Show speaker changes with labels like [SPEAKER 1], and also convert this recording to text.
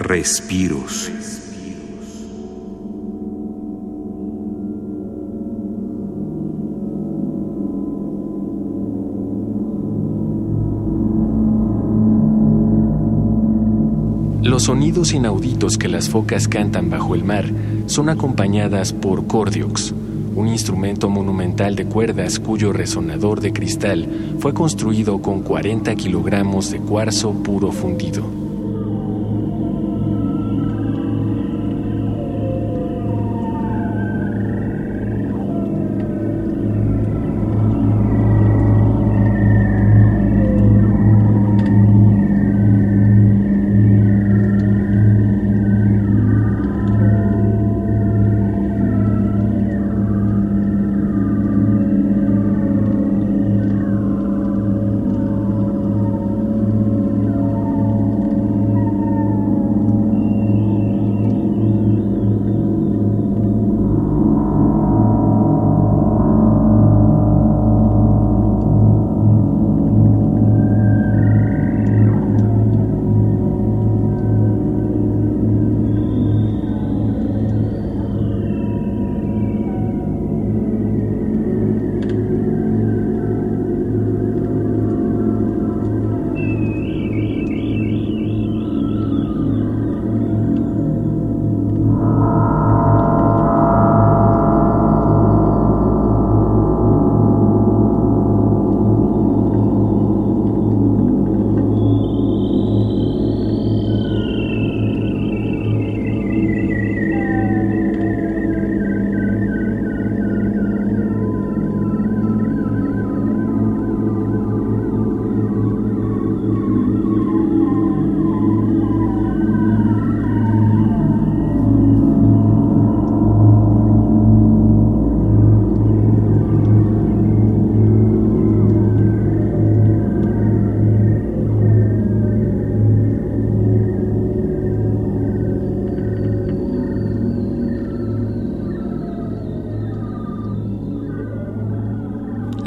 [SPEAKER 1] Respiros.
[SPEAKER 2] Los sonidos inauditos que las focas cantan bajo el mar son acompañadas por cordiox, un instrumento monumental de cuerdas cuyo resonador de cristal fue construido con 40 kilogramos de cuarzo puro fundido.